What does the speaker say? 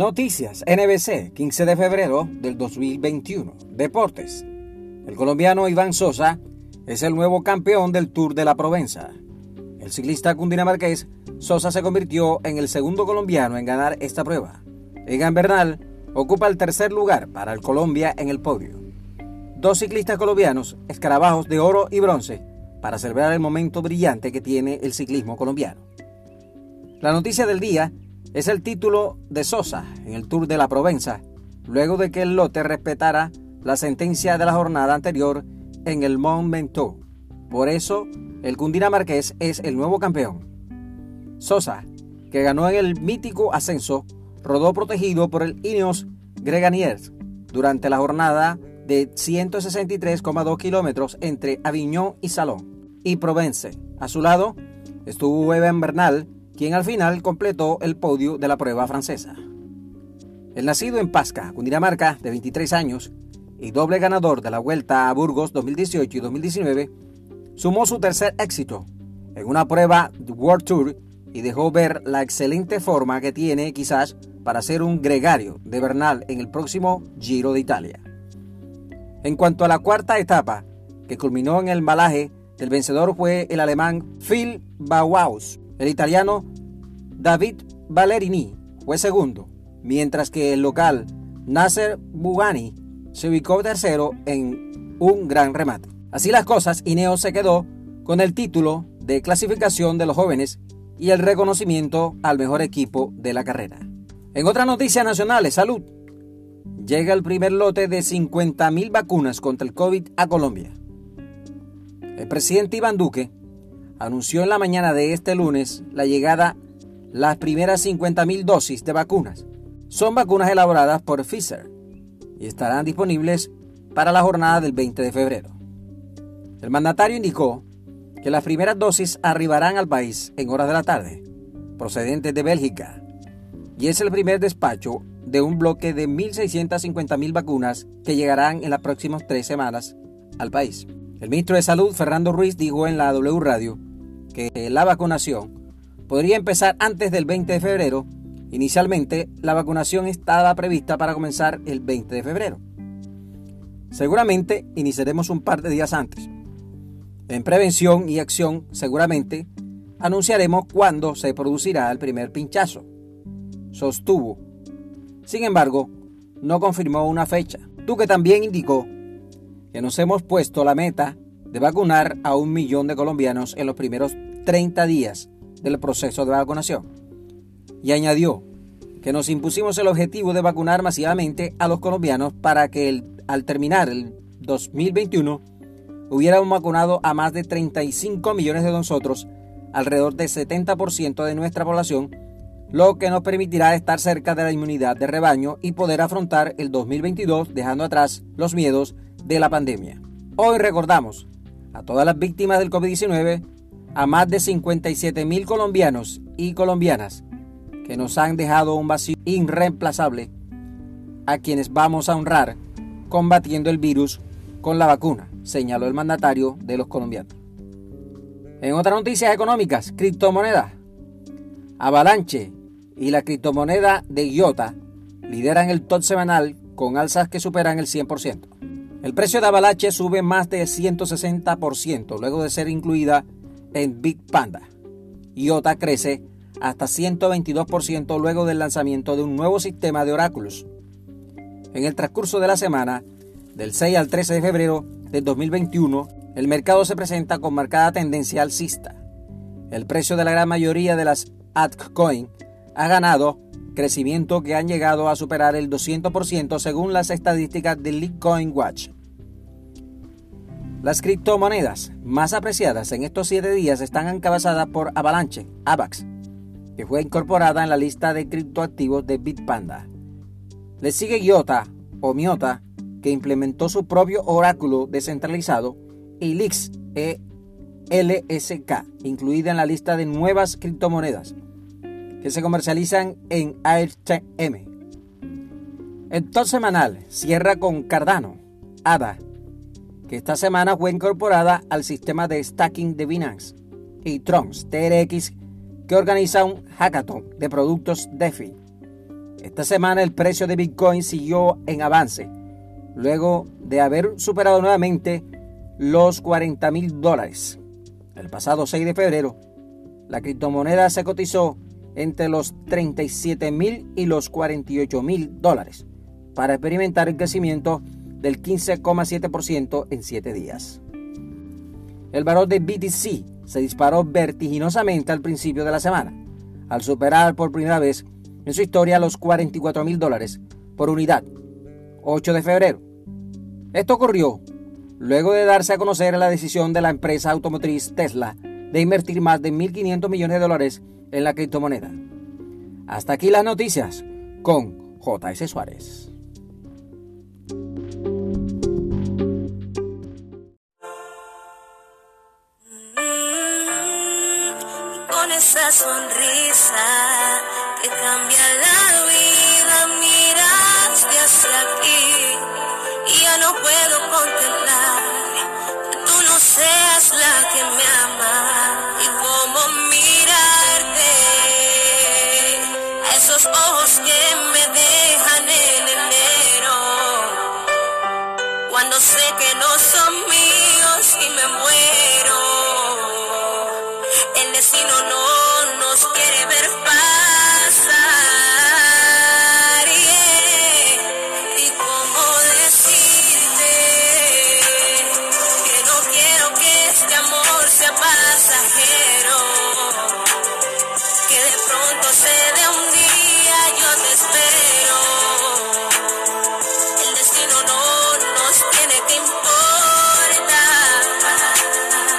Noticias NBC, 15 de febrero del 2021. Deportes. El colombiano Iván Sosa es el nuevo campeón del Tour de la Provenza. El ciclista cundinamarqués Sosa se convirtió en el segundo colombiano en ganar esta prueba. Egan Bernal ocupa el tercer lugar para el Colombia en el podio. Dos ciclistas colombianos, escarabajos de oro y bronce, para celebrar el momento brillante que tiene el ciclismo colombiano. La noticia del día es el título de Sosa en el Tour de la Provenza, luego de que el lote respetara la sentencia de la jornada anterior en el Mont Ventoux. Por eso, el cundinamarqués es el nuevo campeón. Sosa, que ganó en el mítico ascenso, rodó protegido por el Ineos Greganiers durante la jornada de 163,2 kilómetros entre Avignon y Salon y Provence. A su lado estuvo Evan Bernal, quien al final completó el podio de la prueba francesa. El nacido en Pasca, Cundinamarca, de 23 años, y doble ganador de la Vuelta a Burgos 2018 y 2019, sumó su tercer éxito en una prueba de World Tour y dejó ver la excelente forma que tiene quizás para ser un gregario de Bernal en el próximo Giro de Italia. En cuanto a la cuarta etapa, que culminó en el malaje, el vencedor fue el alemán Phil Bauhaus, el italiano David Ballerini fue segundo, mientras que el local Nasser Bugani se ubicó tercero en un gran remate. Así las cosas, Ineos se quedó con el título de clasificación de los jóvenes y el reconocimiento al mejor equipo de la carrera. En otras noticias nacionales, salud. Llega el primer lote de 50.000 vacunas contra el COVID a Colombia. El presidente Iván Duque anunció en la mañana de este lunes la llegada las primeras 50.000 dosis de vacunas. Son vacunas elaboradas por Pfizer y estarán disponibles para la jornada del 20 de febrero. El mandatario indicó que las primeras dosis arribarán al país en horas de la tarde, procedentes de Bélgica, y es el primer despacho de un bloque de 1.650.000 vacunas que llegarán en las próximas tres semanas al país. El ministro de Salud, Fernando Ruiz, dijo en la W Radio que la vacunación podría empezar antes del 20 de febrero. Inicialmente, la vacunación estaba prevista para comenzar el 20 de febrero. Seguramente iniciaremos un par de días antes. En prevención y acción, seguramente anunciaremos cuándo se producirá el primer pinchazo. Sostuvo. Sin embargo, no confirmó una fecha. Duque también indicó que nos hemos puesto la meta de vacunar a un millón de colombianos en los primeros 30 días del proceso de vacunación. Y añadió que nos impusimos el objetivo de vacunar masivamente a los colombianos para que al terminar el 2021 hubiéramos vacunado a más de 35 millones de nosotros, alrededor del 70% de nuestra población, lo que nos permitirá estar cerca de la inmunidad de rebaño y poder afrontar el 2022 dejando atrás los miedos de la pandemia. Hoy recordamos a todas las víctimas del COVID-19, a más de 57 mil colombianos y colombianas que nos han dejado un vacío irreemplazable, a quienes vamos a honrar combatiendo el virus con la vacuna, señaló el mandatario de los colombianos. En otras noticias económicas, criptomonedas. Avalanche y la criptomoneda de IOTA lideran el top semanal con alzas que superan el 100%. El precio de Avalanche sube más de 160% luego de ser incluida en Big Panda. IOTA crece hasta 122% luego del lanzamiento de un nuevo sistema de oráculos. En el transcurso de la semana, del 6 al 13 de febrero de 2021, el mercado se presenta con marcada tendencia alcista. El precio de la gran mayoría de las altcoins ha ganado crecimiento que han llegado a superar el 200% según las estadísticas de Bitcoin Watch. Las criptomonedas más apreciadas en estos 7 días están encabezadas por Avalanche, AVAX, que fue incorporada en la lista de criptoactivos de Bitpanda. Le sigue IOTA o Miota, que implementó su propio oráculo descentralizado, y LIX, ELSK, incluida en la lista de nuevas criptomonedas que se comercializan en AirTM. El top semanal cierra con Cardano, ADA, que esta semana fue incorporada al sistema de stacking de Binance, y Trons, TRX, que organiza un hackathon de productos DeFi. Esta semana el precio de Bitcoin siguió en avance, luego de haber superado nuevamente los 40 mil dólares. El pasado 6 de febrero, la criptomoneda se cotizó entre los 37 mil y los 48 mil dólares para experimentar el crecimiento del 15,7% en 7 días. El valor de BTC se disparó vertiginosamente al principio de la semana, al superar por primera vez en su historia los 44 mil dólares por unidad, 8 de febrero. Esto ocurrió luego de darse a conocer la decisión de la empresa automotriz Tesla de invertir más de 1.500 millones de dólares en la criptomoneda. Hasta aquí las noticias con JS Suárez. Con esa sonrisa que cambia la vida, ojos que me dejan